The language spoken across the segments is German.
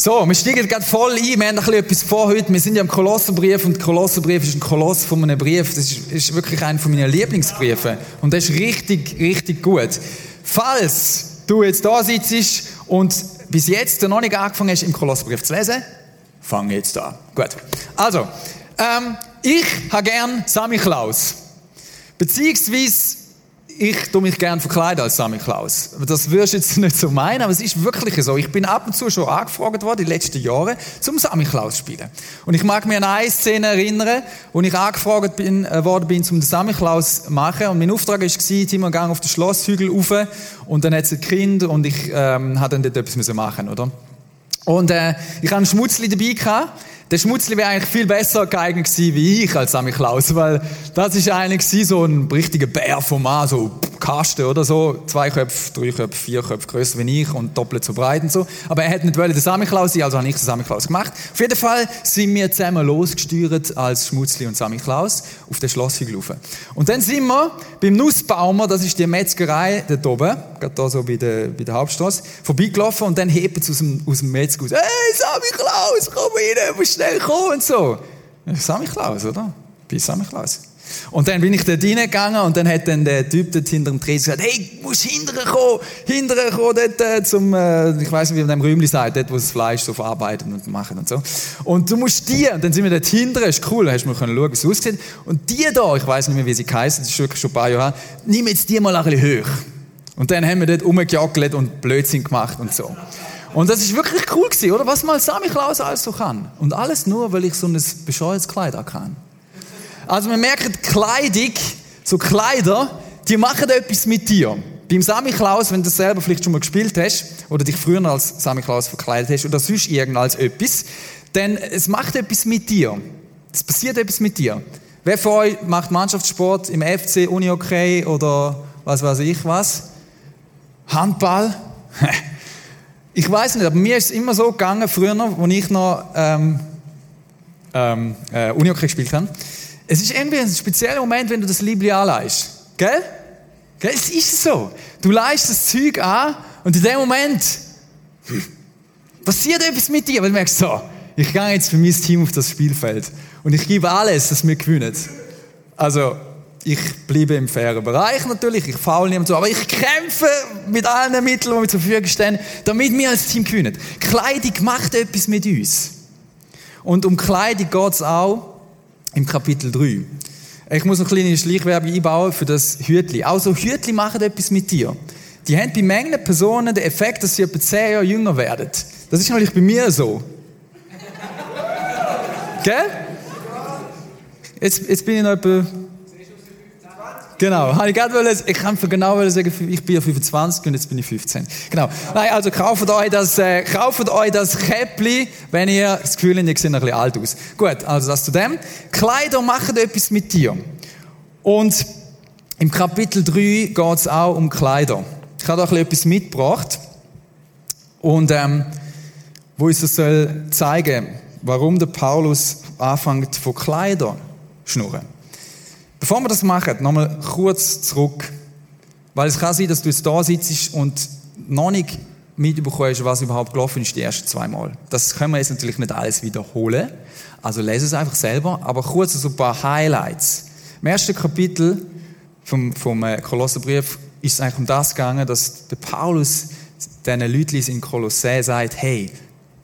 So, wir steigen gerade voll ein. Wir haben bisschen etwas vor heute. Wir sind ja im Kolosserbrief und der Kolosserbrief ist ein Koloss von einem Brief. Das ist, ist wirklich einer von meinen Lieblingsbriefen. Und das ist richtig, richtig gut. Falls du jetzt da sitzt und bis jetzt noch nicht angefangen hast, im Kolosserbrief zu lesen, fang jetzt an. Gut. Also, ähm, ich habe gern Sammy Klaus. Beziehungsweise ich tue mich gerne verkleiden als Sammy Klaus. Das wirst du jetzt nicht so meinen, aber es ist wirklich so. Ich bin ab und zu schon angefragt worden, den letzten Jahren, zum Sammy Klaus spielen. Und ich mag mich an eine Szene erinnern, wo ich angefragt bin, äh, worden bin, zum Sammy Klaus zu machen. Und mein Auftrag war, immer gang auf den Schlosshügel rauf. Und dann hat es ein Kind und ich ähm, hatte dann dort etwas machen oder? Und äh, ich hatte einen Schmutzli dabei gehabt. Der Schmutzli wäre eigentlich viel besser geeignet gewesen wie ich als Sammy Klaus, weil das ist eigentlich so ein richtiger Bär vom Mann, so Kasten oder so, zwei Köpfe, drei Köpfe, vier Köpfe größer wie ich und doppelt so breit und so. Aber er hätte nicht wollen, der Sammy Klaus sein, also habe ich den Sammy Klaus gemacht. Auf jeden Fall sind wir zusammen losgesteuert als Schmutzli und Sammy Klaus auf den Schlosshügel rauf. Und dann sind wir beim Nussbaumer, das ist die Metzgerei dort oben, gerade da so bei der, bei der Hauptstraße, vorbeigelaufen und dann hebt es aus dem, aus dem Metzger aus, hey Sammy Klaus, komm rein, schnell kommen und so. Sammy Klaus, oder? Bei Sammy Klaus. Und dann bin ich dort reingegangen und dann hat dann der Typ dort hinter dem Tresen gesagt, hey, musst hinterher kommen, hinterher kommen dort äh, zum, äh, ich weiß nicht, wie man dem Rühmli sagt, dort, wo das Fleisch so verarbeiten und machen und so. Und du musst die, und dann sind wir dort hinterher, ist cool, hast du mal schauen, wie es aussieht. Und die da, ich weiß nicht mehr, wie sie heißen, das ist wirklich schon ein paar Jahre her, nimm jetzt die mal ein bisschen hoch. Und dann haben wir dort rumgejoggelt und Blödsinn gemacht und so. Und das ist wirklich cool gewesen, oder? Was mal Sammy Klaus alles so kann. Und alles nur, weil ich so ein bescheuertes Kleid kann. Also man merkt, Kleidung, so Kleider, die machen etwas mit dir. Beim Sammy Klaus, wenn du selber vielleicht schon mal gespielt hast, oder dich früher als Sammy Klaus verkleidet hast, oder sonst irgend als etwas, dann es macht etwas mit dir. Es passiert etwas mit dir. Wer von euch macht Mannschaftssport im FC, Uni-Hockey oder was weiß ich was? Handball? ich weiß nicht, aber mir ist es immer so gegangen, früher, als ich noch ähm, ähm, äh, Uni-Hockey gespielt habe, es ist irgendwie ein spezieller Moment, wenn du das Liebling anleihst. Gell? Gell? Es ist so. Du leihst das Zeug an und in dem Moment passiert etwas mit dir, weil du merkst, so, ich gehe jetzt für mein Team auf das Spielfeld und ich gebe alles, dass wir gewinnen. Also, ich bleibe im fairen Bereich natürlich, ich faul niemand so, aber ich kämpfe mit allen Mitteln, die mir zur Verfügung stehen, damit wir als Team gewinnen. Kleidung macht etwas mit uns. Und um Kleidung geht es auch im Kapitel 3. Ich muss noch eine kleine Schleichwerbung einbauen für das Hütli. Also Hütli machen etwas mit dir. Die haben bei Mengen Personen den Effekt, dass sie etwa 10 Jahre jünger werden. Das ist natürlich bei mir so. Gell? Jetzt, jetzt bin ich noch etwa Genau, ich wollte, ich kann genau sagen, ich bin ja 25 und jetzt bin ich 15. Genau. Nein, also kauft euch das, äh, kauft euch das Käppli, wenn ihr das Gefühl habt, ihr seht ein bisschen alt aus. Gut, also das zu dem. Kleider machen etwas mit dir. Und im Kapitel 3 geht es auch um Kleider. Ich habe da etwas mitgebracht. Und, ähm, wo uns das soll zeigen, warum der Paulus anfängt von Kleider schnurren. Bevor wir das machen, nochmal kurz zurück. Weil es kann sein, dass du jetzt da sitzt und noch nicht mitbekommst, was überhaupt gelaufen ist, die ersten zwei Mal. Das können wir jetzt natürlich nicht alles wiederholen. Also lese es einfach selber. Aber kurz so ein paar Highlights. Im ersten Kapitel vom, vom äh, Kolosserbrief ist es eigentlich um das gegangen, dass der Paulus diesen Leuten in Kolossä sagt, hey,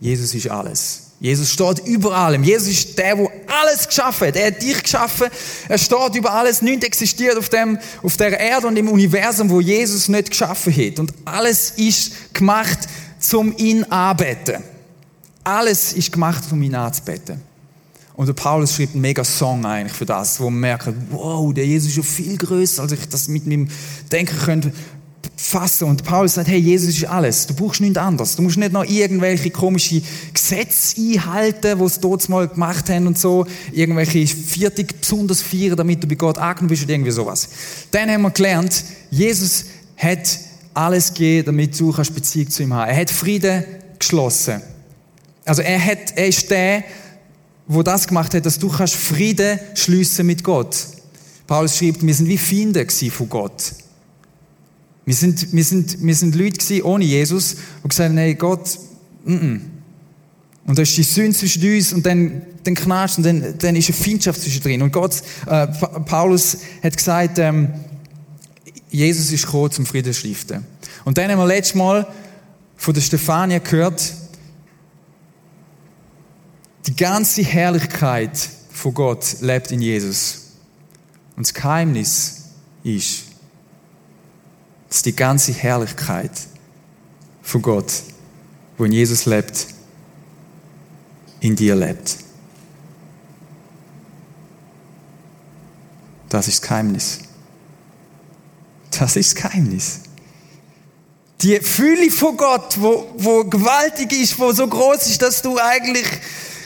Jesus ist alles. Jesus steht über allem. Jesus ist der, der alles geschaffen hat. Er hat dich geschaffen. Er steht über alles. Nichts existiert auf, dem, auf der Erde und im Universum, wo Jesus nicht geschaffen hat. Und alles ist gemacht, zum ihn anbeten. Alles ist gemacht, um ihn anzubeten. Und der Paulus schreibt einen mega Song eigentlich für das, wo man merkt, wow, der Jesus ist ja viel größer, als ich das mit meinem Denken könnte fassen. Und Paulus sagt, hey, Jesus ist alles. Du brauchst nichts anderes. Du musst nicht noch irgendwelche komische Gesetze einhalten, die es dort mal gemacht haben und so. Irgendwelche Viertig besonders feiern, damit du bei Gott angenommen bist oder irgendwie sowas. Dann haben wir gelernt, Jesus hat alles gegeben, damit du kannst Beziehung zu ihm haben. Er hat Frieden geschlossen. Also er hat, er ist der, wo das gemacht hat, dass du kannst Frieden schliessen mit Gott. Paulus schreibt, wir sind wie Feinde von Gott. Wir sind, wir sind, wir sind Leute gewesen, ohne Jesus, die gesagt haben, hey Gott, mm -mm. Und da ist die Sünde zwischen uns und dann, dann knascht und dann, dann ist eine Feindschaft zwischen drin. Und Gott, äh, Paulus hat gesagt, ähm, Jesus ist gekommen zum Frieden stiften. Und dann haben wir letztes Mal von der Stefania gehört, die ganze Herrlichkeit von Gott lebt in Jesus. Und das Geheimnis ist, dass die ganze Herrlichkeit von Gott, wo in Jesus lebt, in dir lebt. Das ist das Geheimnis. Das ist das Geheimnis. Die Fülle von Gott, wo, wo gewaltig ist, wo so groß ist, dass du eigentlich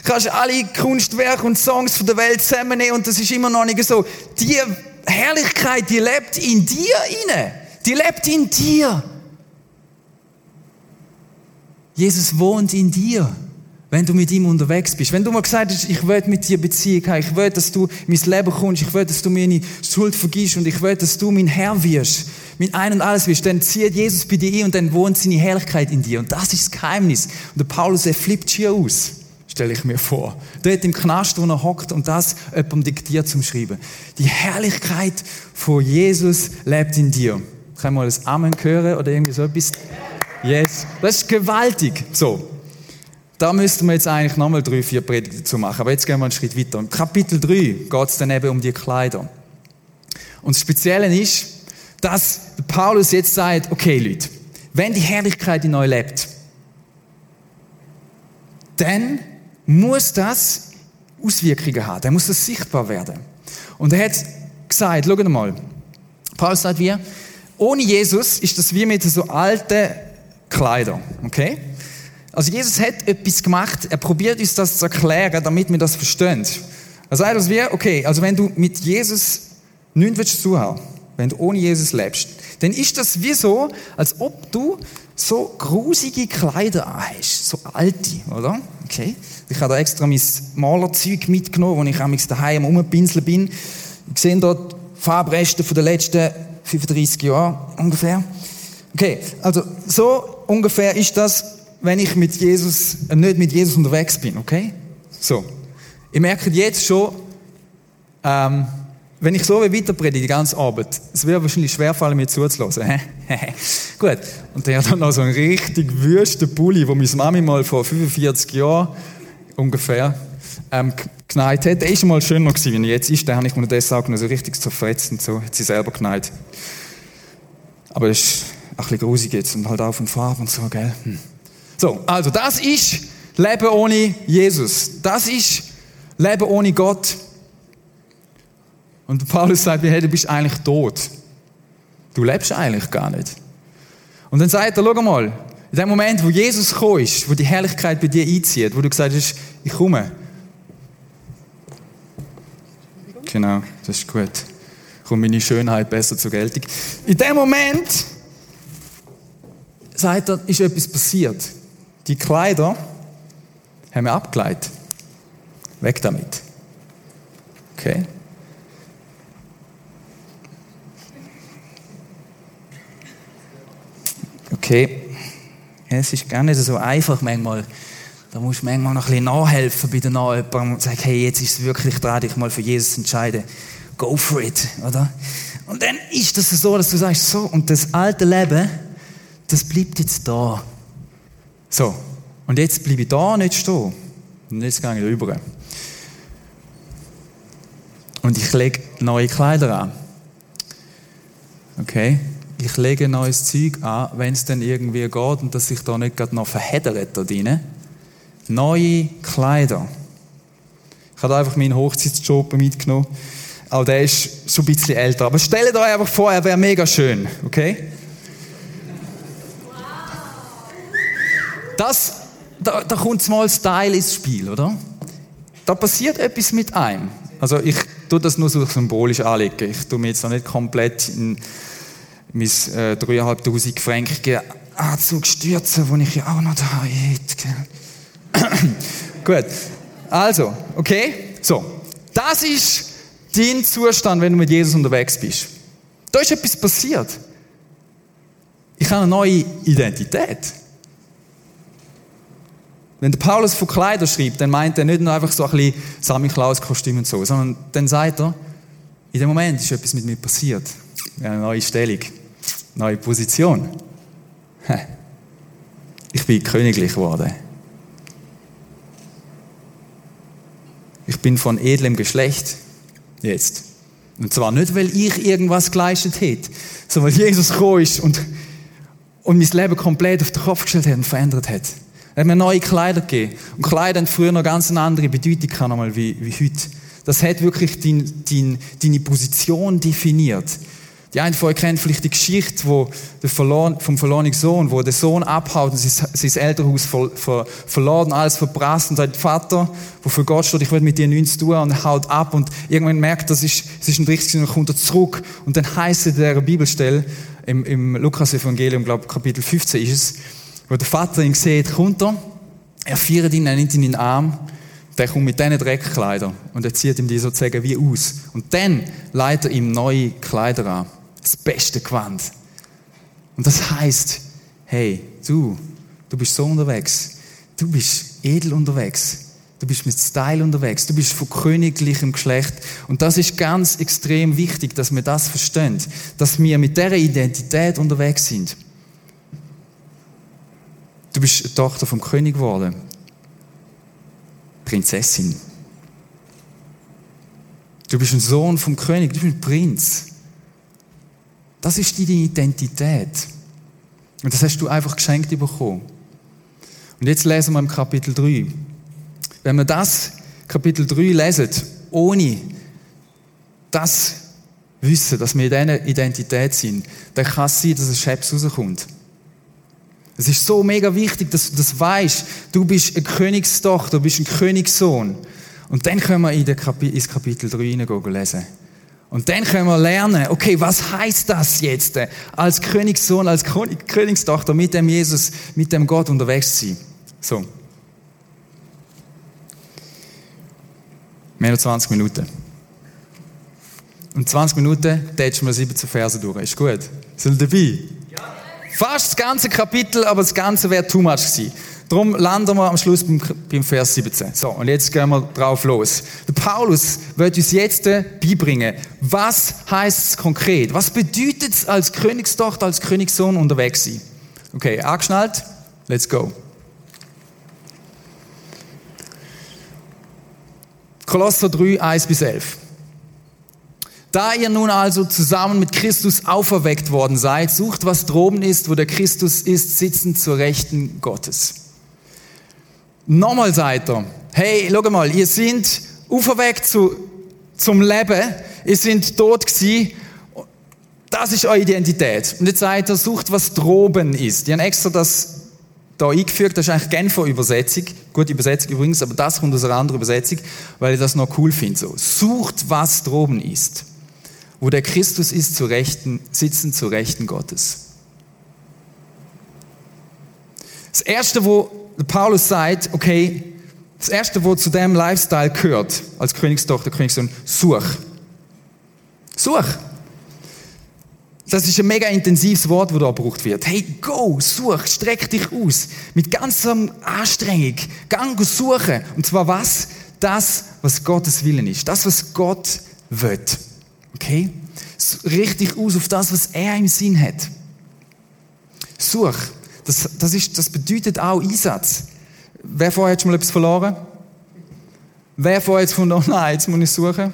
kannst alle Kunstwerke und Songs von der Welt zusammennehmen und das ist immer noch nicht so. Die Herrlichkeit, die lebt in dir inne. Die lebt in dir. Jesus wohnt in dir wenn du mit ihm unterwegs bist. Wenn du mal gesagt hast, ich will mit dir Beziehung haben, ich will, dass du in mein Leben kommst, ich will, dass du meine Schuld vergisst und ich will, dass du mein Herr wirst, mit ein und alles wirst, dann zieht Jesus bei dir ein und dann wohnt seine Herrlichkeit in dir. Und das ist das Geheimnis. Und der Paulus, er flippt hier aus, stelle ich mir vor. Dort im Knast, wo er hockt und das jemandem diktiert zum Schreiben. Die Herrlichkeit von Jesus lebt in dir. Kann man das Amen hören oder irgendwie so etwas? Yes. Das ist gewaltig. So. Da müssten wir jetzt eigentlich nochmal drei, vier Predigten dazu machen. Aber jetzt gehen wir einen Schritt weiter. Im Kapitel 3 geht es dann eben um die Kleider. Und das Spezielle ist, dass Paulus jetzt sagt, okay Leute, wenn die Herrlichkeit in euch lebt, dann muss das Auswirkungen haben, dann muss das sichtbar werden. Und er hat gesagt, schaut mal, Paulus sagt wie, ohne Jesus ist das wie mit so alten Kleidern, okay? Also Jesus hat etwas gemacht, er probiert uns das zu erklären, damit wir das verstehen. Er sagt uns okay, also wenn du mit Jesus nichts willst wenn du ohne Jesus lebst, dann ist das wie so, als ob du so grusige Kleider hast, so alte, oder? Okay. Ich habe da extra mein Malerzeug mitgenommen, wo ich amigs daheim umpinseln bin. Ich sehe dort Farbreste von den letzten 35 Jahren ungefähr. Okay, also so ungefähr ist das wenn ich mit Jesus, äh, nicht mit Jesus unterwegs bin, okay? So. Ihr merkt jetzt schon, ähm, wenn ich so weiter predige, die ganze Abend, es wird wahrscheinlich schwerfallen, mir zuzulassen. Gut. Und der hat dann noch so einen richtig wüsten Pulli, wo meine Mami mal vor 45 Jahren ungefähr ähm, geneigt hat. Der schon mal schöner gewesen, wie er jetzt ist. Den habe ich mir das auch noch so richtig zerfetzt und so. Hat sie selber geneigt. Aber das ist ein bisschen grusig jetzt und halt auch von Farbe und so, gell? Hm. So, also das ist Leben ohne Jesus. Das ist Leben ohne Gott. Und Paulus sagt hey, du bist eigentlich tot. Du lebst eigentlich gar nicht. Und dann sagt er, schau mal, in dem Moment, wo Jesus gekommen ist, wo die Herrlichkeit bei dir einzieht, wo du gesagt hast, ich komme. Genau, das ist gut. Kommt meine Schönheit besser zur Geltung. In dem Moment, sagt er, ist etwas passiert. Die Kleider haben wir abgeleitet. Weg damit. Okay? Okay. es ist gar nicht so einfach manchmal. Da musst du manchmal noch ein bisschen nachhelfen bei der Nachjemandem und sagen, hey, jetzt ist es wirklich dran, dich mal für Jesus entscheiden. Go for it, oder? Und dann ist das so, dass du sagst, so, und das alte Leben, das bleibt jetzt da. So, und jetzt bleibe ich da nicht stehen. Und jetzt gehe ich rüber. Und ich lege neue Kleider an. Okay? Ich lege neues Zeug an, wenn es dann irgendwie geht und dass sich da nicht gerade noch verheddert da drin. Neue Kleider. Ich habe einfach meinen Hochzeitsjob mitgenommen. Auch der ist schon ein bisschen älter. Aber stellt euch einfach vor, er wäre mega schön. Okay? Das, da, da kommt mal Style ins Spiel, oder? Da passiert etwas mit einem. Also ich tue das nur so symbolisch anlegen. Ich tue mir jetzt noch nicht komplett in mein äh, 3'500 Franken Anzug stürzen, den ich ja auch noch da hätte. Gut. Also, okay? So. Das ist dein Zustand, wenn du mit Jesus unterwegs bist. Da ist etwas passiert. Ich habe eine neue Identität. Wenn der Paulus von Kleider schreibt, dann meint er nicht nur einfach so ein bisschen Sammy-Klaus-Kostüm und so, sondern dann sagt er, in dem Moment ist etwas mit mir passiert. Eine neue Stellung, neue Position. Ich bin königlich geworden. Ich bin von edlem Geschlecht. Jetzt. Und zwar nicht, weil ich irgendwas geleistet hätte, sondern weil Jesus gekommen ist und, und mein Leben komplett auf den Kopf gestellt hat und verändert hat. Er hat mir neue Kleider gegeben. Und Kleider haben früher noch ganz eine andere Bedeutung gehabt, wie, wie heute. Das hat wirklich dein, dein, deine Position definiert. Die einen von euch kennen vielleicht die Geschichte wo der verloren, vom verlorenen Sohn, wo der Sohn abhaut und sein, sein Elternhaus ver, ver, verloren, alles verprasst und sagt, Vater, wofür Gott steht, ich will mit dir nichts tun. Und haut ab und irgendwann merkt, das ist, es ist ein richtig und kommt er zurück. Und dann heißt es in der Bibelstelle, im, im Lukas-Evangelium, glaube Kapitel 15 ist es, wo der Vater ihn sieht, kommt er, er feiert ihn, er nimmt ihn in den Arm, der kommt mit diesen Dreckkleidern und er zieht ihm die sozusagen wie aus. Und dann leitet er ihm neue Kleider an das beste Gewand. Und das heißt, hey, du, du bist so unterwegs. Du bist edel unterwegs. Du bist mit Style unterwegs. Du bist von königlichem Geschlecht. Und das ist ganz extrem wichtig, dass wir das verstehen. Dass wir mit dieser Identität unterwegs sind. Du bist Tochter vom König geworden. Prinzessin. Du bist ein Sohn vom König. Du bist ein Prinz. Das ist deine Identität. Und das hast du einfach geschenkt bekommen. Und jetzt lesen wir im Kapitel 3. Wenn wir das Kapitel 3 lesen, ohne das Wissen, dass wir in dieser Identität sind, dann kann es sein, dass ein Schäps rauskommt. Es ist so mega wichtig, dass du das weißt. Du bist eine Königstochter, du bist ein Königssohn. Und dann können wir in ins Kapitel 3 hineingehen lesen. Und dann können wir lernen, okay, was heißt das jetzt, äh, als Königssohn, als Königstochter mit dem Jesus, mit dem Gott unterwegs zu sein. So. Mehr als 20 Minuten. Und 20 Minuten tätschen wir 17 Verse durch. Ist gut? Sind dabei? Ja. Fast das ganze Kapitel, aber das Ganze wäre too much gewesen. Darum landen wir am Schluss beim, beim Vers 17. So, und jetzt gehen wir drauf los. Der Paulus wird uns jetzt beibringen, was heißt es konkret? Was bedeutet es als Königstochter, als Königssohn unterwegs sein? Okay, angeschnallt? Let's go. Kolosser 3, 1 bis 11. Da ihr nun also zusammen mit Christus auferweckt worden seid, sucht, was droben ist, wo der Christus ist, sitzend zur Rechten Gottes. Nochmal seid ihr, hey, schau mal, ihr seid auferweckt zu, zum Leben, ihr seid tot gewesen, das ist eure Identität. Und jetzt seid ihr, sucht, was droben ist. Die haben extra das da eingefügt, das ist eigentlich Genfer Übersetzung, gute Übersetzung übrigens, aber das kommt aus einer anderen Übersetzung, weil ich das noch cool finde. So. Sucht, was droben ist, wo der Christus ist, zu Rechten, sitzen zu Rechten Gottes. Das erste, wo Paulus sagt, okay, das erste, was zu dem Lifestyle gehört, als Königstochter, Königssohn, such. Such. Das ist ein mega intensives Wort, das da gebraucht wird. Hey, go, such, streck dich aus. Mit ganzer Anstrengung. Gang suchen. Und zwar was? Das, was Gottes Willen ist. Das, was Gott will. Okay? Richte aus auf das, was er im Sinn hat. Such. Das, das, ist, das bedeutet auch Einsatz. Wer vorher hat schon mal etwas verloren? Wer vorher jetzt von, oh nein, jetzt muss ich suchen?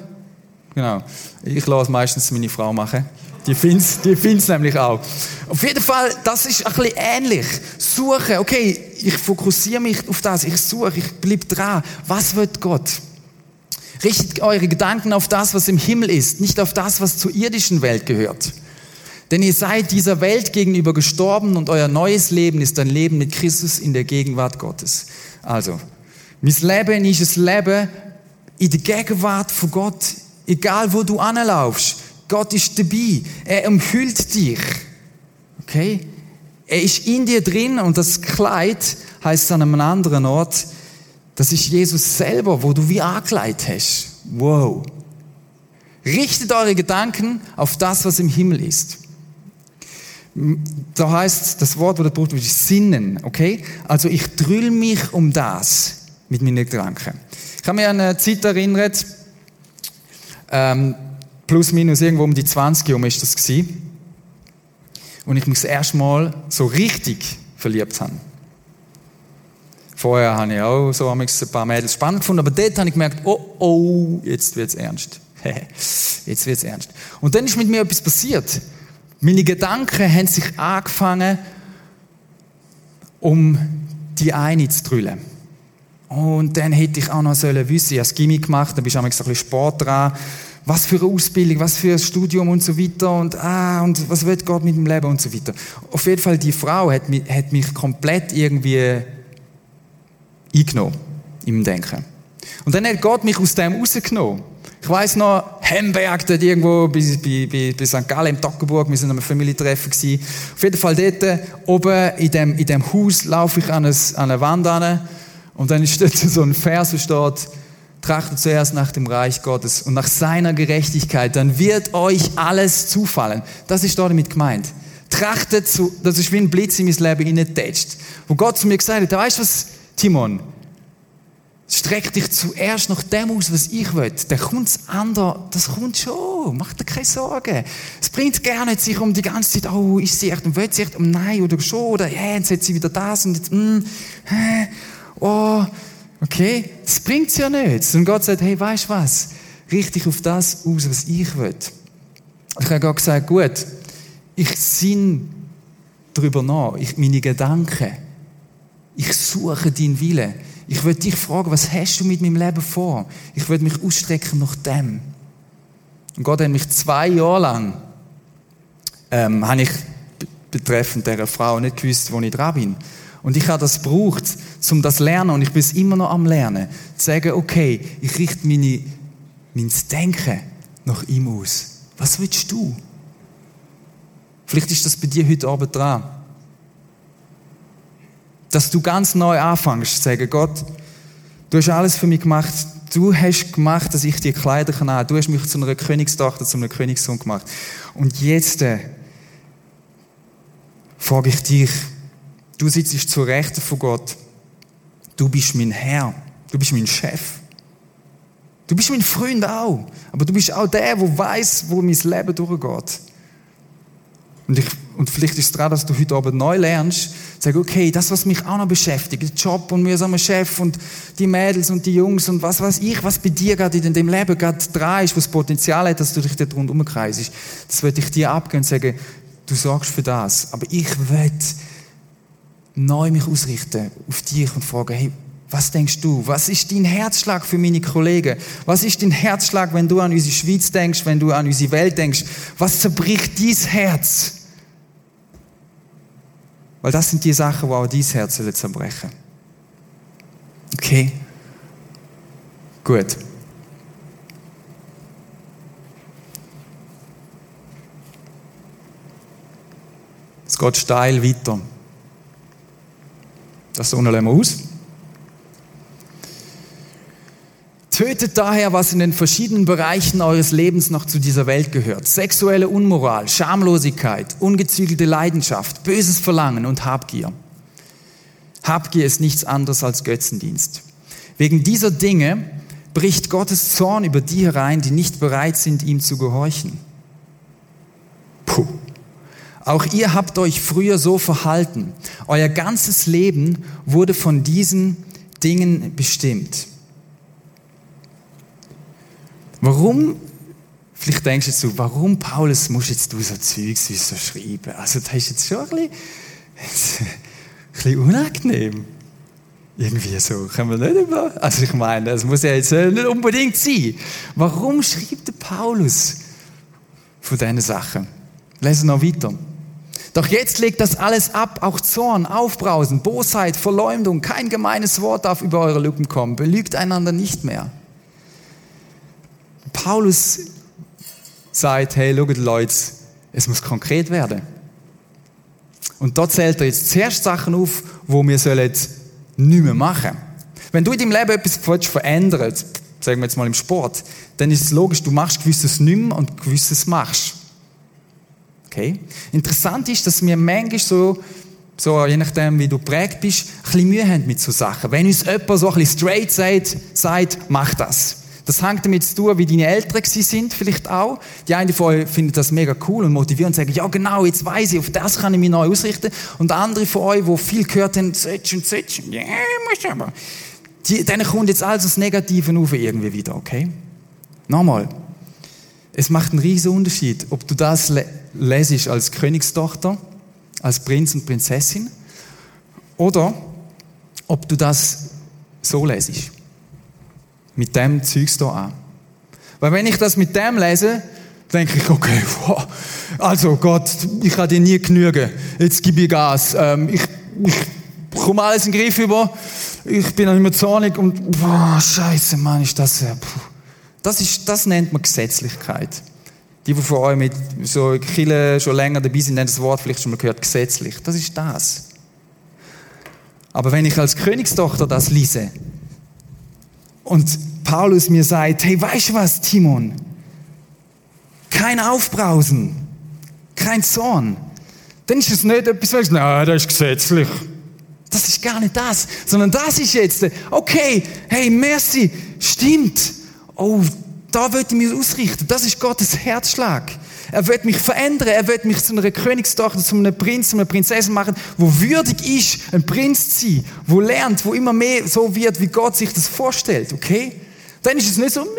Genau. Ich lasse meistens meine Frau machen. Die findet die find's nämlich auch. Auf jeden Fall, das ist ein bisschen ähnlich. Suchen, okay, ich fokussiere mich auf das, ich suche, ich bleibe dran. Was wird Gott? Richtet eure Gedanken auf das, was im Himmel ist, nicht auf das, was zur irdischen Welt gehört. Denn ihr seid dieser Welt gegenüber gestorben und euer neues Leben ist ein Leben mit Christus in der Gegenwart Gottes. Also, mein Leben ist ein Leben in der Gegenwart von Gott, egal wo du anlaufst. Gott ist dabei. Er umhüllt dich. Okay? Er ist in dir drin und das Kleid heißt an einem anderen Ort, das ist Jesus selber, wo du wie angekleidet hast. Wow. Richtet eure Gedanken auf das, was im Himmel ist. Da heißt das Wort, das braucht, ist Sinnen, okay? Also ich drüll mich um das mit meinen Gedanken. Ich habe mich an eine Zeit erinnert, ähm, plus minus irgendwo um die 20 Jahre ist das gewesen, und ich mich das erste Mal so richtig verliebt habe. Vorher habe ich auch so ein paar Mädels spannend gefunden, aber dort habe ich gemerkt, oh, oh, jetzt wird es ernst. jetzt wird es ernst. Und dann ist mit mir etwas passiert. Meine Gedanken haben sich angefangen, um die eine zu drüllen. Und dann hätte ich auch noch sollen wissen, ich habe das Gimmick gemacht, dann bist du ein bisschen Sport dran. Was für eine Ausbildung, was für ein Studium und so weiter und, ah, und was wird Gott mit dem Leben und so weiter. Auf jeden Fall, die Frau hat mich, hat mich komplett irgendwie eingenommen im Denken. Und dann hat Gott mich aus dem rausgenommen. Ich weiss noch, Hemberg, dort irgendwo bei, bei, bei, St. Gallen im Toggenburg, wir sind am Familientreffen gewesen. Auf jeden Fall dort oben in dem, in dem Haus laufe ich an, eine, an eine Wand an und dann ist dort so ein Vers, wo steht, trachtet zuerst nach dem Reich Gottes und nach seiner Gerechtigkeit, dann wird euch alles zufallen. Das ist dort damit gemeint. Trachtet zu, das ist wie ein Blitz in mein Leben hineingetatscht. Wo Gott zu mir gesagt hat, weißt du was, Timon, Streck dich zuerst nach dem aus, was ich will. Dann kommt das andere, das kommt schon. Mach dir keine Sorgen. Es bringt gar nicht sich um die ganze Zeit, oh, ist sie echt und will sie echt, oh nein, oder schon, oder, ja, jetzt hat sie wieder das und jetzt, mm, hä, oh, okay. Das bringt sie ja nicht. Und Gott sagt, hey, weißt du was? Richte dich auf das aus, was ich will. Ich habe Gott gesagt, gut, ich sinn darüber nach, ich, meine Gedanken, ich suche deinen Willen. Ich würde dich fragen, was hast du mit meinem Leben vor? Ich würde mich ausstrecken nach dem. Und Gott hat mich zwei Jahre lang, ähm, habe ich betreffend dieser Frau nicht gewusst, wo ich dran bin. Und ich habe das gebraucht, um das zu lernen, und ich bin es immer noch am Lernen, zu sagen, okay, ich richte meine, mein Denken nach ihm aus. Was willst du? Vielleicht ist das bei dir heute Abend dran dass du ganz neu anfängst, zu sagen, Gott, du hast alles für mich gemacht, du hast gemacht, dass ich dir Kleider kann an. Du hast mich zu einer Königstochter, zu einem Königssohn gemacht. Und jetzt äh, frage ich dich, du sitzt zur Rechten von Gott. Du bist mein Herr. Du bist mein Chef. Du bist mein Freund auch. Aber du bist auch der, der weiß, wo mein Leben durchgeht. Und, ich, und vielleicht ist es daran, dass du heute Abend neu lernst, sag, okay, das, was mich auch noch beschäftigt, der Job und mühsamer Chef und die Mädels und die Jungs und was weiß ich, was bei dir gerade in dem Leben gerade dran ist, was Potenzial hat, dass du dich dort rundherum kreisest, das würde ich dir abgeben und sagen, du sorgst für das. Aber ich will neu mich ausrichten auf dich und fragen, hey, was denkst du? Was ist dein Herzschlag für meine Kollegen? Was ist dein Herzschlag, wenn du an unsere Schweiz denkst, wenn du an unsere Welt denkst? Was zerbricht dein Herz? Weil das sind die Sachen, wo auch dein Herz zerbrechen Okay? Gut. Es geht steil weiter. Das unten wir aus. Tötet daher, was in den verschiedenen Bereichen eures Lebens noch zu dieser Welt gehört. Sexuelle Unmoral, Schamlosigkeit, ungezügelte Leidenschaft, böses Verlangen und Habgier. Habgier ist nichts anderes als Götzendienst. Wegen dieser Dinge bricht Gottes Zorn über die herein, die nicht bereit sind, ihm zu gehorchen. Puh. Auch ihr habt euch früher so verhalten. Euer ganzes Leben wurde von diesen Dingen bestimmt. Warum, vielleicht denkst du jetzt so, warum, Paulus, musst jetzt du so Zeugs so schreiben? Also, das ist jetzt schon ein bisschen, ein bisschen unangenehm. Irgendwie so, können wir nicht über, also ich meine, das muss ja jetzt nicht unbedingt sein. Warum schreibt der Paulus von diesen Sachen? Lesen noch weiter. Doch jetzt legt das alles ab, auch Zorn, Aufbrausen, Bosheit, Verleumdung, kein gemeines Wort darf über eure Lippen kommen, belügt einander nicht mehr. Paulus sagt, hey, schaut Leute, es muss konkret werden. Und dort zählt er jetzt zuerst Sachen auf, wo wir sollen nicht mehr machen. Wenn du in deinem Leben etwas verändern sagen wir jetzt mal im Sport, dann ist es logisch, du machst gewisses nicht mehr und gewisses machst. Okay? Interessant ist, dass wir manchmal so, so je nachdem, wie du prägt bist, ein bisschen Mühe haben mit so Sachen. Wenn uns jemand so ein bisschen straight sagt, sagt, mach das. Das hängt damit zu tun, wie deine Eltern sind, vielleicht auch. Die einen von euch finden das mega cool und motivieren und sagen, ja genau, jetzt weiß ich, auf das kann ich mich neu ausrichten. Und andere von euch, die viel gehört haben, sollst und sollst, ja, muss aber. Die, denen kommt jetzt alles das Negative auf irgendwie wieder, okay? Nochmal. Es macht einen riesen Unterschied, ob du das le lesest als Königstochter, als Prinz und Prinzessin, oder ob du das so lesest. Mit dem Zeugs hier an. Weil wenn ich das mit dem lese, denke ich, okay, wow, also Gott, ich kann dir nie genügen. Jetzt gebe ich Gas. Ähm, ich, ich komme alles in den Griff über. Ich bin noch immer zornig und boah, scheiße, Mann, ist das... Äh, das, ist, das nennt man Gesetzlichkeit. Die, die von euch mit so Kille schon länger dabei sind, nennen das Wort vielleicht schon mal gehört, gesetzlich. Das ist das. Aber wenn ich als Königstochter das lese und Paulus mir sagt, hey, weißt du was, Timon? Kein Aufbrausen, kein Zorn. Dann ist es nicht etwas, was na, das ist gesetzlich. Das ist gar nicht das, sondern das ist jetzt, okay, hey, merci, stimmt oh, da wird ich mich ausrichten. Das ist Gottes Herzschlag. Er wird mich verändern. Er wird mich zu einer Königstochter, zu einem Prinz, zu einer Prinzessin machen, wo würdig ist, ein Prinz zu sein, wo lernt, wo immer mehr so wird, wie Gott sich das vorstellt, okay? Dann ist es nicht so, du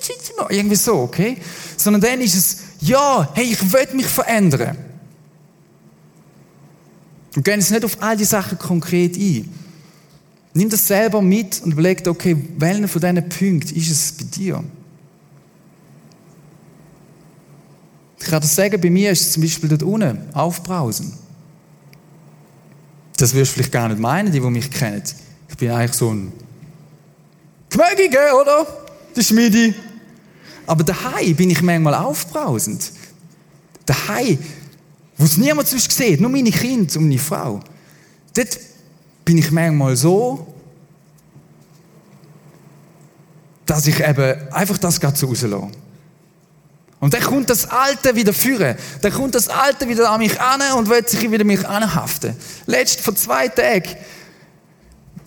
sitzt noch, irgendwie so, okay? Sondern dann ist es, ja, hey, ich will mich verändern. Und gehen jetzt nicht auf all die Sachen konkret ein. Nimm das selber mit und überleg okay, welchen von diesen Punkten ist es bei dir? Ich kann das sagen, bei mir ist es zum Beispiel dort unten, aufbrausen. Das wirst du vielleicht gar nicht meinen, die, die mich kennen. Ich bin eigentlich so ein Gemögiger, oder? Der Schmiedi. Aber daheim bin ich manchmal aufbrausend. Daheim, wo es niemand sonst sieht, nur meine Kinder und meine Frau. Dort bin ich manchmal so, dass ich eben einfach das gerade so rauslasse. Und dann kommt das Alte wieder führen. Dann kommt das Alte wieder an mich an und will sich wieder mich anhaften. Letzt vor zwei Tagen,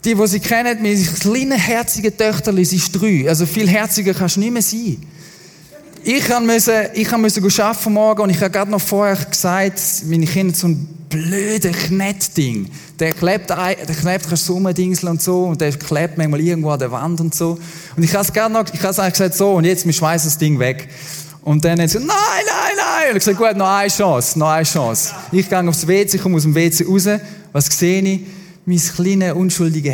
die, die sie kennen, meine kleine herzige Töchterli, sie ist drei. Also viel herziger kannst du nicht mehr sein. Ich musste, ich musste arbeiten morgen und ich habe gerade noch vorher gesagt, meine Kinder so ein blöder Knettding. Der klebt, der klebt, kannst du rumdingseln und so, und der klebt manchmal irgendwo an der Wand und so. Und ich habe es gerade noch, ich habe eigentlich gesagt, so, und jetzt, wir schmeißen das Ding weg. Und dann hat sie gesagt, nein, nein, nein. Und ich gesagt, gut, noch eine Chance, noch eine Chance. Ich gehe aufs WC, komme aus dem WC raus. Was sehe ich? Mein kleines, unschuldiges,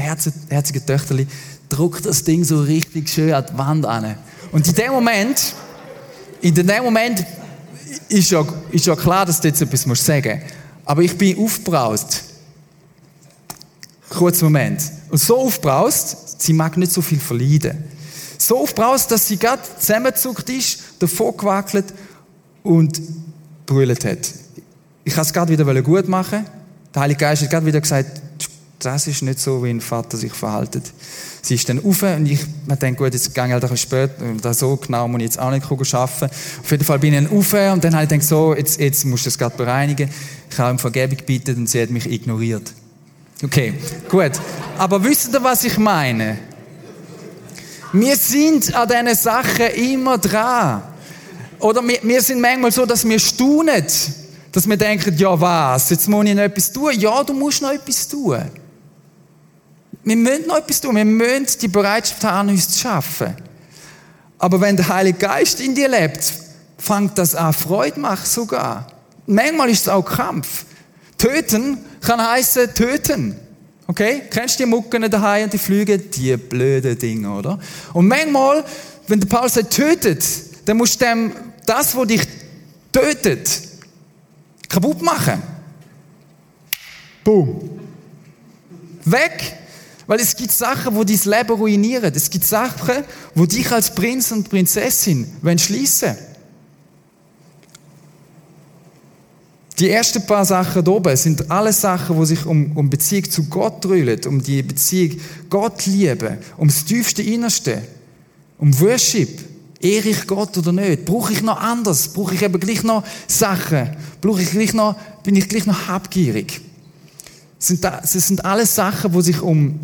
herziges Töchterli druckt das Ding so richtig schön an die Wand an. Und in dem Moment, in dem Moment ist ja, ist ja klar, dass du jetzt etwas musst sagen Aber ich bin aufgebraust. Kurz Moment. Und so aufgebraust, sie mag nicht so viel verleiden. So aufgebraust, dass sie gerade zusammengezuckt ist, davor gewackelt und brüllt hat. Ich kann es gerade wieder gut machen. Der Heilige Geist hat gerade wieder gesagt, das ist nicht so, wie ein Vater sich verhält. Sie ist dann rauf und ich denke, gut, jetzt gehe ich halt ein bisschen später, so genau muss ich jetzt auch nicht arbeiten. Auf jeden Fall bin ich dann rauf und dann habe ich gedacht, so, jetzt, jetzt musst du das gerade bereinigen. Ich habe um Vergebung gebeten und sie hat mich ignoriert. Okay, gut. Aber wisst ihr, was ich meine? Wir sind an diesen Sachen immer dran. Oder wir, wir sind manchmal so, dass wir staunen. Dass wir denken, ja was, jetzt muss ich noch etwas tun. Ja, du musst noch etwas tun. Wir müssen noch etwas tun. Wir müssen die Bereitschaft haben, uns zu schaffen. Aber wenn der Heilige Geist in dir lebt, fängt das an Freude machen sogar. Manchmal ist es auch Kampf. Töten kann heißen töten. Okay? Kennst du die Mucken daheim und die Flüge? Die blöden Dinge, oder? Und manchmal, wenn der Paul sagt, tötet, dann musst du dem, das, was dich tötet, kaputt machen. Boom. Weg. Weil es gibt Sachen, wo dein Leben ruinieren. Es gibt Sachen, wo dich als Prinz und Prinzessin schließen Die ersten paar Sachen hier oben sind alle Sachen, die sich um, um Beziehung zu Gott drüllen, um die Beziehung Gott lieben, um das tiefste Innerste, um Worship. Ehre ich Gott oder nicht? Brauche ich noch anders? Brauche ich eben gleich noch Sachen? Brauche ich gleich noch, bin ich gleich noch habgierig? Das sind, das sind alles Sachen, die sich um,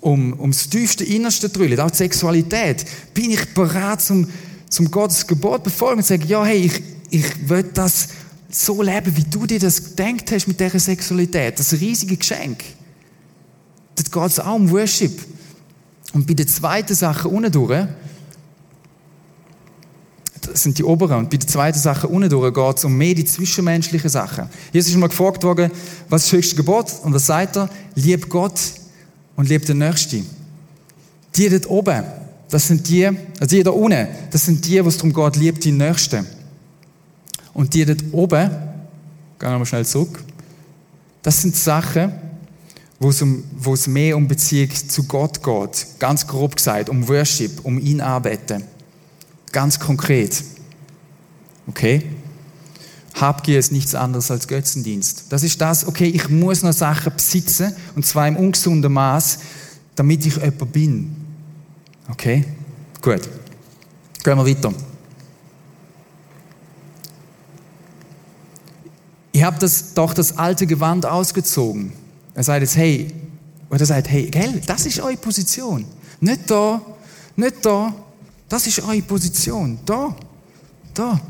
um, um das tiefste Innerste drüllen, auch die Sexualität. Bin ich bereit, zum, zum Gottes Gebot befolgen und sagen, ja, hey, ich, ich will das so leben, wie du dir das gedacht hast mit dieser Sexualität. Das ist ein riesiges Geschenk. Dort geht es auch um Worship. Und bei der zweiten Sache unten durch, das sind die oberen, und bei der zweiten Sache unten durch geht es um mehr die zwischenmenschlichen Sachen. Jesus ist mal gefragt worden, was ist das höchste Gebot? Und was sagt er? Lieb Gott und lieb den Nächsten. Die dort oben, das sind die, also die da unten, das sind die, wo es darum geht, lieb die Nächsten. Und die dort oben, gehen wir mal schnell zurück, das sind Sachen, wo es, um, wo es mehr um Beziehung zu Gott geht. Ganz grob gesagt, um Worship, um ihn arbeiten. Ganz konkret. Okay? Habgier ist nichts anderes als Götzendienst. Das ist das, okay, ich muss noch Sachen besitzen, und zwar im ungesunden Maß, damit ich jemand bin. Okay? Gut. Gehen wir weiter. Ich habe das, doch das alte Gewand ausgezogen. Er sagt jetzt, hey, oder er sagt, hey, gell, das ist eure Position. Nicht da, nicht da, das ist eure Position. Da, da.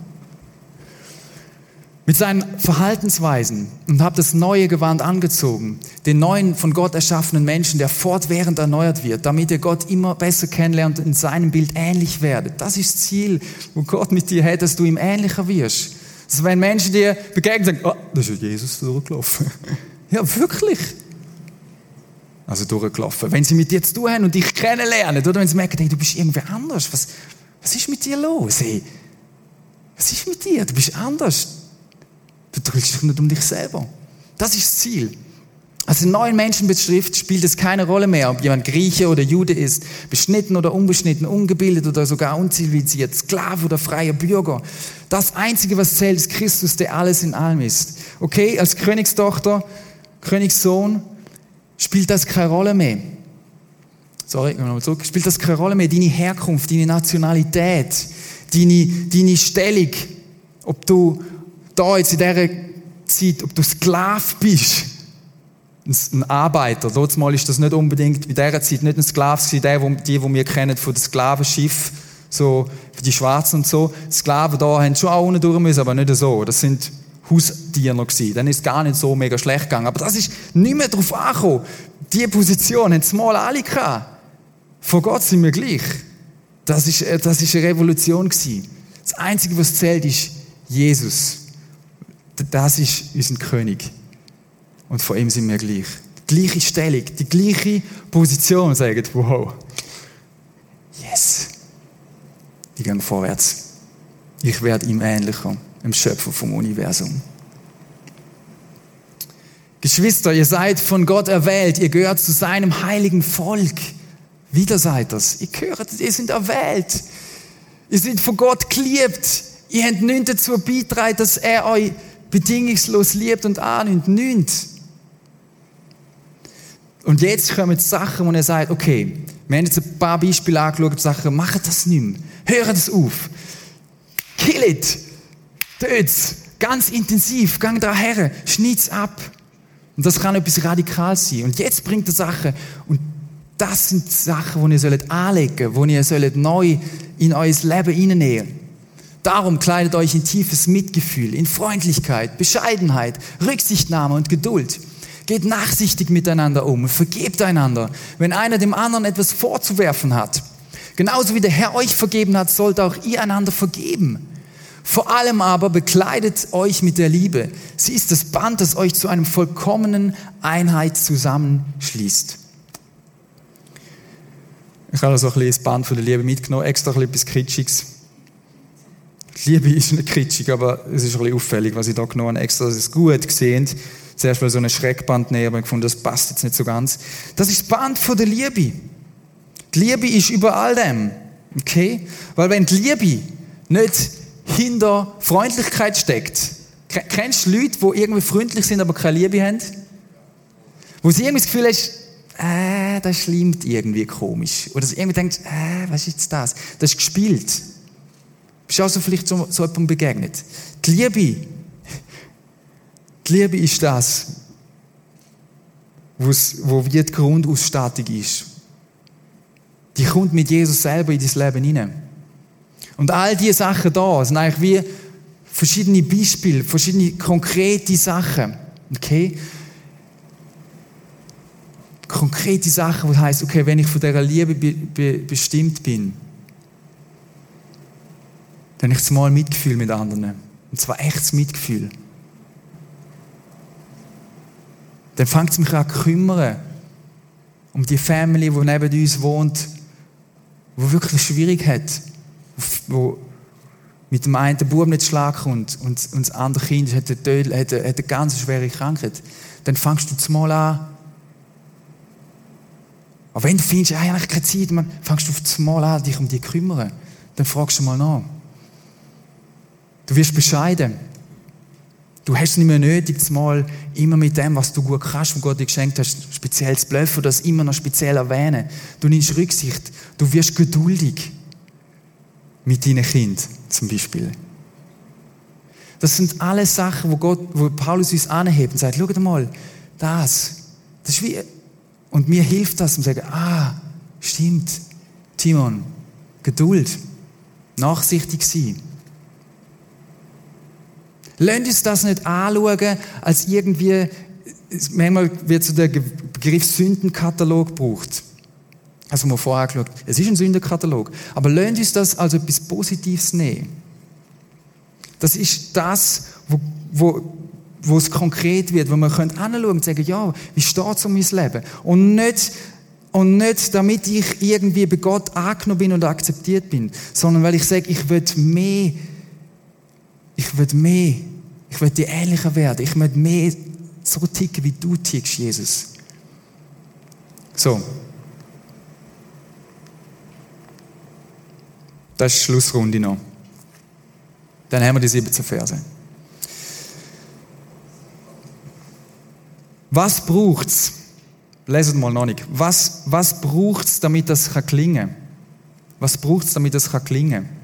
Mit seinen Verhaltensweisen und habe das neue Gewand angezogen, den neuen von Gott erschaffenen Menschen, der fortwährend erneuert wird, damit ihr Gott immer besser kennenlernt und in seinem Bild ähnlich werdet. Das ist das Ziel, wo Gott mit dir hat, dass du ihm ähnlicher wirst. Also wenn Menschen dir begegnen, sagen, oh, das ist Jesus durchgelaufen. ja, wirklich. Also durchgelaufen. Wenn sie mit dir zu tun haben und dich kennenlernen, oder wenn sie merken, hey, du bist irgendwie anders, was, was ist mit dir los? Hey, was ist mit dir? Du bist anders. Du drückst dich nicht um dich selber. Das ist das Ziel. Als den neuen Menschen betrifft, spielt es keine Rolle mehr, ob jemand Grieche oder Jude ist, beschnitten oder unbeschnitten, ungebildet oder sogar unzivilisiert, Sklave oder freier Bürger. Das Einzige, was zählt, ist Christus, der alles in allem ist. Okay, als Königstochter, Königssohn, spielt das keine Rolle mehr. Sorry, wir nochmal zurück. Spielt das keine Rolle mehr, deine Herkunft, deine Nationalität, deine, deine Stellung, ob du da jetzt in dieser Zeit, ob du Sklav bist, ein Arbeiter. Dort mal ist das nicht unbedingt, bei dieser Zeit nicht ein Sklave der, die, die wir kennen von den Sklavenschiff, so, für die Schwarzen und so. Sklaven da haben schon auch unten durch müssen, aber nicht so. Das sind Hausdiener gewesen. Dann ist es gar nicht so mega schlecht gegangen. Aber das ist nicht mehr darauf angekommen. Diese Position haben es mal alle gehabt. Vor Gott sind wir gleich. Das ist, äh, das ist eine Revolution gewesen. Das Einzige, was zählt, ist Jesus. Das ist unser König. Und vor ihm sind wir gleich. Die gleiche Stellung, die gleiche Position, sagen, wow. Yes. Die gehen vorwärts. Ich werde ihm ähnlicher, dem Schöpfer vom Universum. Geschwister, ihr seid von Gott erwählt, ihr gehört zu seinem heiligen Volk. Wieder seid das. Ihr gehört, ihr seid erwählt. Ihr seid von Gott geliebt. Ihr habt nichts dazu beitragen, dass er euch bedingungslos liebt und annimmt. Nichts. Und jetzt kommen Sachen, wo er sagt, okay, wir haben jetzt ein paar Beispiele angeschaut, Sachen, macht das nicht mehr. Hört das auf. Kill it. Töt's. Ganz intensiv. Gang da her. Schneid's ab. Und das kann etwas radikal sein. Und jetzt bringt er Sachen. Und das sind Sachen, die ihr sollt anlegen, die ihr sollt neu in euer Leben hineinnehmen. Darum kleidet euch in tiefes Mitgefühl, in Freundlichkeit, Bescheidenheit, Rücksichtnahme und Geduld. Geht nachsichtig miteinander um, vergebt einander, wenn einer dem anderen etwas vorzuwerfen hat. Genauso wie der Herr euch vergeben hat, sollt auch ihr einander vergeben. Vor allem aber bekleidet euch mit der Liebe. Sie ist das Band, das euch zu einem vollkommenen Einheit zusammenschließt. Ich habe so ein bisschen das Band von der Liebe mitgenommen, extra ein bisschen etwas Kritschiges. Die Liebe ist nicht kitschig, aber es ist ein bisschen auffällig, was ich da genommen habe, extra, dass es gut gesehen zuerst mal so ein Schreckband nehmen, aber ich fand, das passt jetzt nicht so ganz. Das ist das Band von der Liebe. Die Liebe ist über all dem. Okay? Weil wenn die Liebe nicht hinter Freundlichkeit steckt, kennst du Leute, die irgendwie freundlich sind, aber keine Liebe haben? Wo sie irgendwie das Gefühl haben, äh, das schlimmt irgendwie komisch. Oder sie irgendwie denkt, äh, was ist jetzt das? Das ist gespielt. Bist du also vielleicht so, so jemandem begegnet? Die Liebe, die Liebe ist das, wo wie die Grundausstattung ist. Die kommt mit Jesus selber in dein Leben hinein. Und all diese Sachen da sind eigentlich wie verschiedene Beispiele, verschiedene konkrete Sachen. Okay? Konkrete Sachen, wo heißt, okay, wenn ich von dieser Liebe be be bestimmt bin, dann habe ich mal Mitgefühl mit anderen. Und zwar echtes Mitgefühl. Dann fängt es mich an zu kümmern um die Family, die neben uns wohnt, wo wirklich schwierig hat, wo mit dem einen Bub nicht Schlag kommt und, und das andere Kind hat eine, Tödel, hat, eine, hat eine ganz schwere Krankheit, dann fängst du mal an, aber wenn du findest, ja, ich habe keine Zeit, dann fängst du auf an, dich um die zu kümmern. Dann fragst du mal nach. Du wirst bescheiden. Du hast es nicht mehr nötig, mal immer mit dem, was du gut kannst, was Gott dir geschenkt hat, speziell zu bluffen oder das immer noch speziell erwähnen. Du nimmst Rücksicht. Du wirst geduldig. Mit deinen Kind zum Beispiel. Das sind alles Sachen, wo, Gott, wo Paulus uns anhebt und sagt, schau mal, das, das ist wie, und mir hilft das und sagen, ah, stimmt, Timon, Geduld, nachsichtig sein. Lasst uns das nicht anschauen, als irgendwie, manchmal wird so der Begriff Sündenkatalog gebraucht. Also wir vorher geschaut, es ist ein Sündenkatalog. Aber lasst uns das als etwas Positives nehmen. Das ist das, wo, wo, wo es konkret wird, wo man anschauen und sagen, ja, wie steht es um mein Leben? Und nicht, und nicht, damit ich irgendwie bei Gott angenommen bin und akzeptiert bin, sondern weil ich sage, ich will mehr ich will mehr. Ich will dir ähnlicher werden. Ich will mehr so ticken, wie du tickst, Jesus. So. Das ist die Schlussrunde noch. Dann haben wir die 17 Verse. Was braucht's? Leset mal noch nicht. Was, was braucht's, damit das klingen kann? Was braucht's, damit das klingen kann?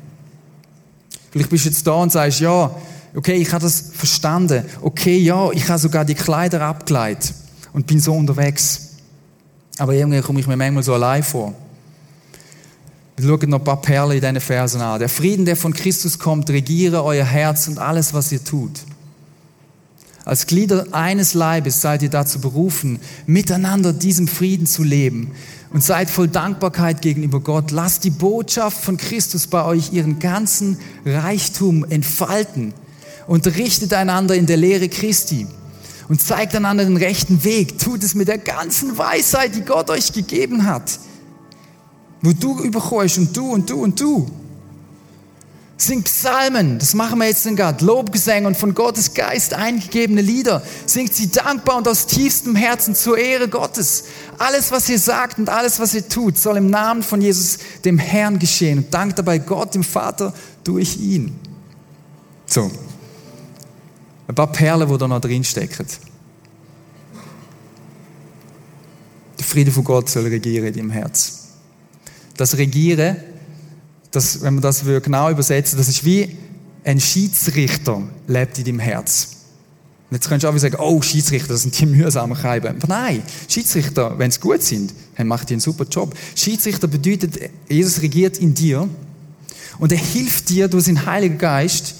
Vielleicht bist du jetzt da und sagst, ja, okay, ich habe das verstanden. Okay, ja, ich habe sogar die Kleider abgeleitet und bin so unterwegs. Aber irgendwie komme ich mir manchmal so allein vor. Wir schauen noch ein paar Perlen in diesen Versen an. Der Frieden, der von Christus kommt, regiere euer Herz und alles, was ihr tut. Als Glieder eines Leibes seid ihr dazu berufen, miteinander diesem Frieden zu leben und seid voll Dankbarkeit gegenüber Gott. Lasst die Botschaft von Christus bei euch ihren ganzen Reichtum entfalten und richtet einander in der Lehre Christi und zeigt einander den rechten Weg. Tut es mit der ganzen Weisheit, die Gott euch gegeben hat, wo du überkommst und du und du und du. Singt Psalmen, das machen wir jetzt in Gott, Lobgesänge und von Gottes Geist eingegebene Lieder. Singt sie dankbar und aus tiefstem Herzen zur Ehre Gottes. Alles, was ihr sagt und alles, was ihr tut, soll im Namen von Jesus, dem Herrn, geschehen. Und dankt dabei Gott, dem Vater, durch ihn. So. Ein paar Perlen, die da noch drin stecken. Der Friede von Gott soll regieren in deinem Herz. Das Regieren das, wenn man das genau übersetzen das ist wie ein Schiedsrichter lebt in deinem Herz. Und jetzt könntest du auch sagen, oh, Schiedsrichter, das sind die mühsamen Scheiben. Aber nein, Schiedsrichter, wenn sie gut sind, dann macht die einen super Job. Schiedsrichter bedeutet, Jesus regiert in dir und er hilft dir durch seinen Heiligen Geist,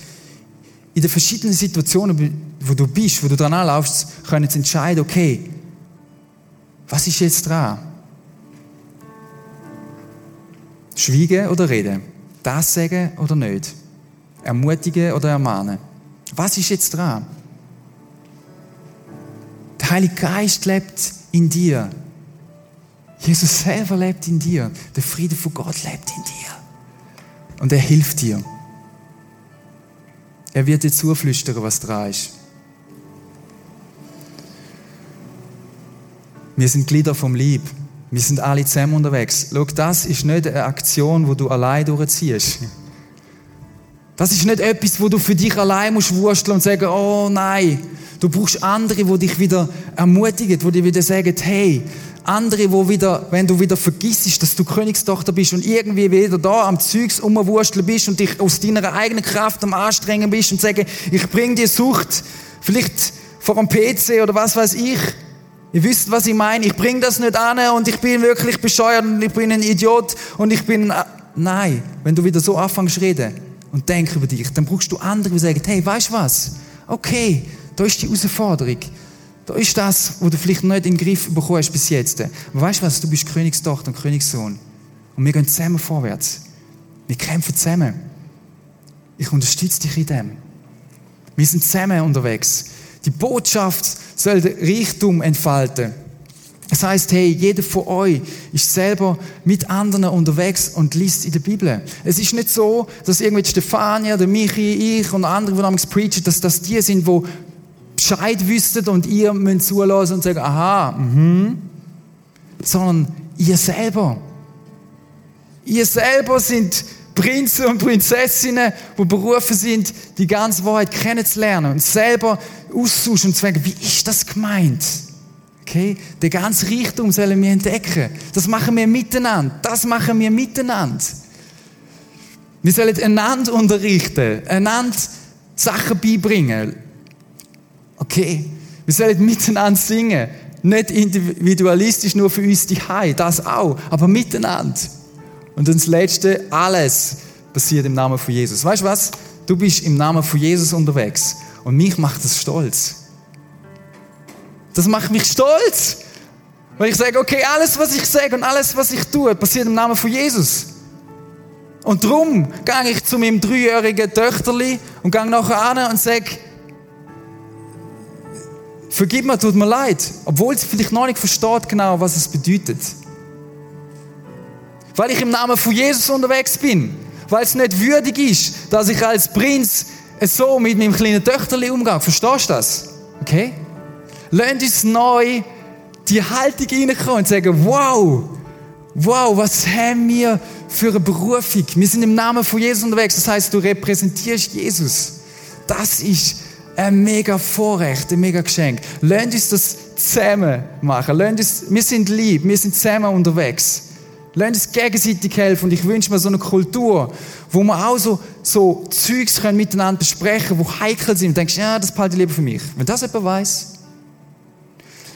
in den verschiedenen Situationen, wo du bist, wo du dran anlaufst, können zu entscheiden, okay, was ist jetzt dran? Schweigen oder reden? Das sagen oder nicht? Ermutigen oder ermahnen? Was ist jetzt dran? Der Heilige Geist lebt in dir. Jesus selber lebt in dir. Der Friede von Gott lebt in dir. Und er hilft dir. Er wird dir zuflüstern, was dran ist. Wir sind Glieder vom Lieb. Wir sind alle zusammen unterwegs. Schau, das ist nicht eine Aktion, wo du allein durchziehst. Das ist nicht etwas, wo du für dich allein musst wursteln und sagen, oh nein. Du brauchst andere, die dich wieder ermutigen, die dir wieder sagen, hey, Andere, wo wieder, wenn du wieder vergisst, dass du Königstochter bist und irgendwie wieder da am Zeugs umwursteln bist und dich aus deiner eigenen Kraft am Anstrengen bist und sagen, ich bring dir Sucht, vielleicht vor dem PC oder was weiß ich. Ihr wisst, was ich meine. Ich bring das nicht an und ich bin wirklich bescheuert und ich bin ein Idiot und ich bin... Nein, wenn du wieder so anfängst zu reden und denkst über dich, dann brauchst du andere, die sagen, hey, weißt du was? Okay, da ist die Herausforderung. Da ist das, wo du vielleicht nicht in den Griff bekommen hast bis jetzt. Aber weißt du was? Du bist Königstochter und Königssohn. Und wir gehen zusammen vorwärts. Wir kämpfen zusammen. Ich unterstütze dich in dem. Wir sind zusammen unterwegs. Die Botschaft soll den Reichtum entfalten. Das heißt, hey, jeder von euch ist selber mit anderen unterwegs und liest in der Bibel. Es ist nicht so, dass irgendwie Stefania, der Michi, ich und andere, die damals preachen, dass das die sind, die Bescheid wüsstet und ihr müsst zulassen und sagen, aha, mhm. Sondern ihr selber. Ihr selber sind Prinzen und Prinzessinnen, die berufen sind, die ganze Wahrheit kennenzulernen und selber auszutauschen und zu sagen, wie ist das gemeint? Okay? Den ganzen Reichtum sollen wir entdecken. Das machen wir miteinander. Das machen wir miteinander. Wir sollen einander unterrichten, einander Sachen beibringen. Okay? Wir sollen miteinander singen. Nicht individualistisch nur für uns die Hai, das auch, aber miteinander. Und das Letzte, alles passiert im Namen von Jesus. Weißt du was? Du bist im Namen von Jesus unterwegs. Und mich macht das stolz. Das macht mich stolz. Weil ich sage, okay, alles, was ich sage und alles, was ich tue, passiert im Namen von Jesus. Und darum gehe ich zu meinem dreijährigen Töchterli und gehe nachher an und sage, vergib mir, tut mir leid. Obwohl sie vielleicht noch nicht versteht genau, was es bedeutet. Weil ich im Namen von Jesus unterwegs bin. Weil es nicht würdig ist, dass ich als Prinz so mit meinem kleinen Töchterli umgehe. Verstehst du das? Okay? Lasst uns neu die Haltung reinkommen und sagen, wow, wow, was haben wir für eine Berufung? Wir sind im Namen von Jesus unterwegs. Das heißt, du repräsentierst Jesus. Das ist ein mega Vorrecht, ein mega Geschenk. Lasst uns das zusammen machen. Lasst uns, wir sind lieb, wir sind zusammen unterwegs. Lasst uns gegenseitig helfen. Und ich wünsche mir so eine Kultur, wo wir auch so, so Zeugs können miteinander besprechen, wo heikel sind. Und denkst, ja, das behalte ich lieber für mich. Wenn das jemand weiß,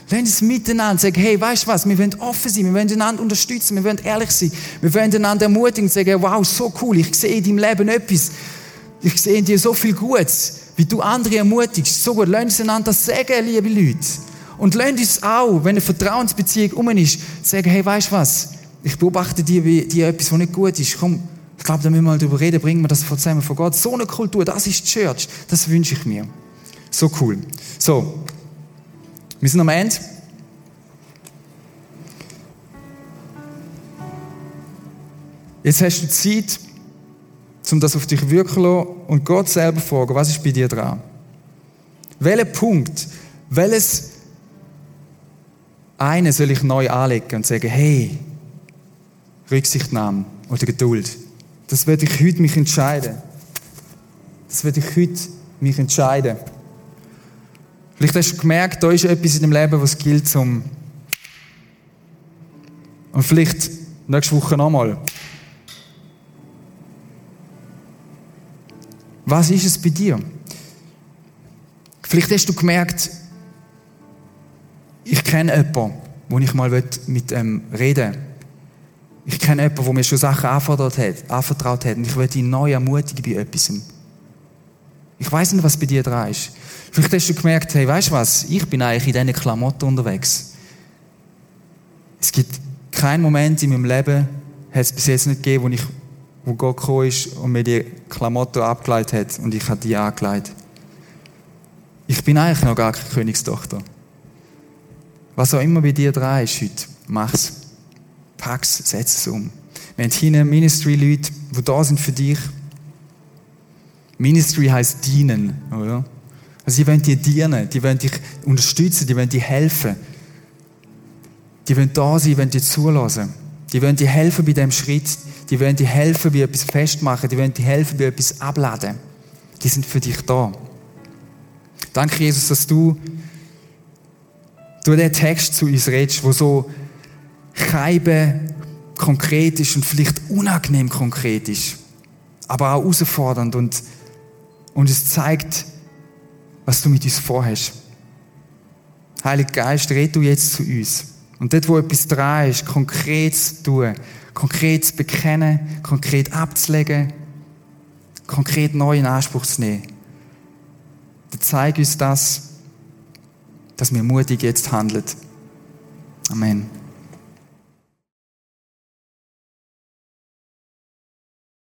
Lasst uns miteinander. Sagen, hey, weißt du was, wir wollen offen sein, wir wollen einander unterstützen, wir wollen ehrlich sein, wir wollen einander ermutigen. Und sagen, wow, so cool, ich sehe in deinem Leben etwas, ich sehe in dir so viel Gutes, wie du andere ermutigst, so gut, lasst uns einander sagen, liebe Leute. Und lasst uns auch, wenn eine Vertrauensbeziehung um ist, sagen, hey, weißt du was, ich beobachte dir, wie dir etwas, was nicht gut ist, komm, ich glaube, da müssen wir mal drüber reden, bringen wir das zusammen vor Gott. So eine Kultur, das ist die Church, das wünsche ich mir. So cool. So, wir sind am Ende. Jetzt hast du Zeit, um das auf dich wirken zu lassen und Gott selber fragen, was ist bei dir dran? Welchen Punkt, welches eine soll ich neu anlegen und sagen, hey, Rücksichtnahme oder Geduld. Das werde ich heute mich entscheiden. Das werde ich heute mich entscheiden. Vielleicht hast du gemerkt, da ist etwas in deinem Leben, was gilt zum. Und vielleicht nächste Woche nochmal. Was ist es bei dir? Vielleicht hast du gemerkt, ich kenne jemanden, wo ich mal mit ihm reden will. Ich kenne jemanden, der mir schon Sachen anvertraut hat, anvertraut hat und ich will ihn neu ermutigen bei etwas. Ich weiß nicht, was bei dir dran ist. Vielleicht hast du gemerkt, hey, weißt du was? Ich bin eigentlich in diesen Klamotten unterwegs. Es gibt keinen Moment in meinem Leben, hat es bis jetzt nicht gegeben, wo, ich, wo Gott gekommen ist und mir die Klamotten abgeleitet hat und ich habe die angelegt. Ich bin eigentlich noch gar keine Königstochter. Was auch immer bei dir dran ist heute, mach's. Pack's, setz es um. Wir haben hier Ministry-Leute, die da sind für dich. Ministry heißt dienen, oder? Also die wollen dir dienen, die wollen dich unterstützen, die wollen dir helfen. Die wollen da sein, die wollen dir zulassen. Die wollen dir helfen bei dem Schritt. Die wollen dir helfen bei etwas festmachen. Die wollen dir helfen bei etwas abladen. Die sind für dich da. Danke, Jesus, dass du durch den Text zu uns redest, wo so Scheibe konkret ist und vielleicht unangenehm konkret ist, aber auch herausfordernd und, und es zeigt, was du mit uns vorhast. Heiliger Geist, red du jetzt zu uns. Und dort, wo etwas dran ist, konkret zu tun, konkret zu bekennen, konkret abzulegen, konkret neu in Anspruch zu nehmen, dann zeig uns das, dass wir mutig jetzt handeln. Amen.